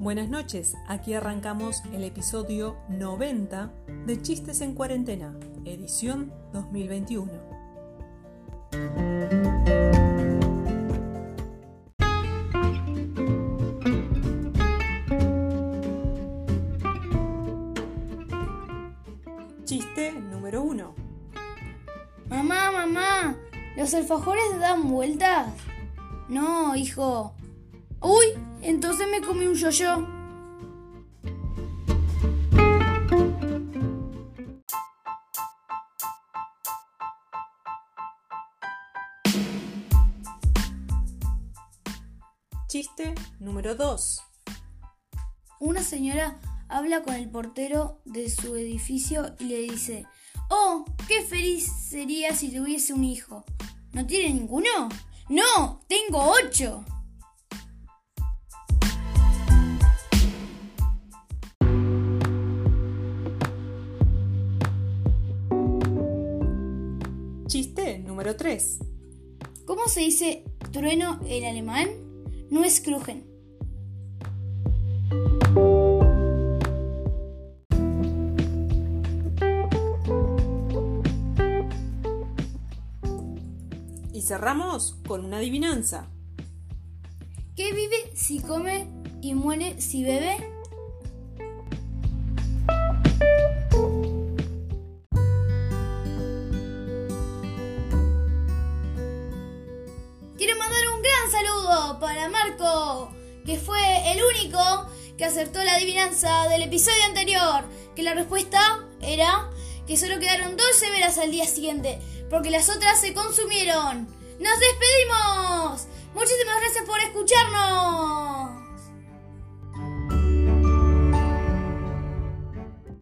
Buenas noches, aquí arrancamos el episodio 90 de Chistes en Cuarentena, edición 2021. Chiste número 1. Mamá, mamá, ¿los alfajores dan vueltas? No, hijo. Uy, entonces me comí un yo-yo. Chiste número 2. Una señora habla con el portero de su edificio y le dice, Oh, qué feliz sería si tuviese un hijo. ¿No tiene ninguno? No, tengo ocho. Chiste número 3. ¿Cómo se dice trueno en alemán? No es krugen. Y cerramos con una adivinanza. ¿Qué vive si come y muere si bebe? Quiero mandar un gran saludo para Marco, que fue el único que acertó la adivinanza del episodio anterior, que la respuesta era que solo quedaron 12 velas al día siguiente, porque las otras se consumieron. ¡Nos despedimos! Muchísimas gracias por escucharnos.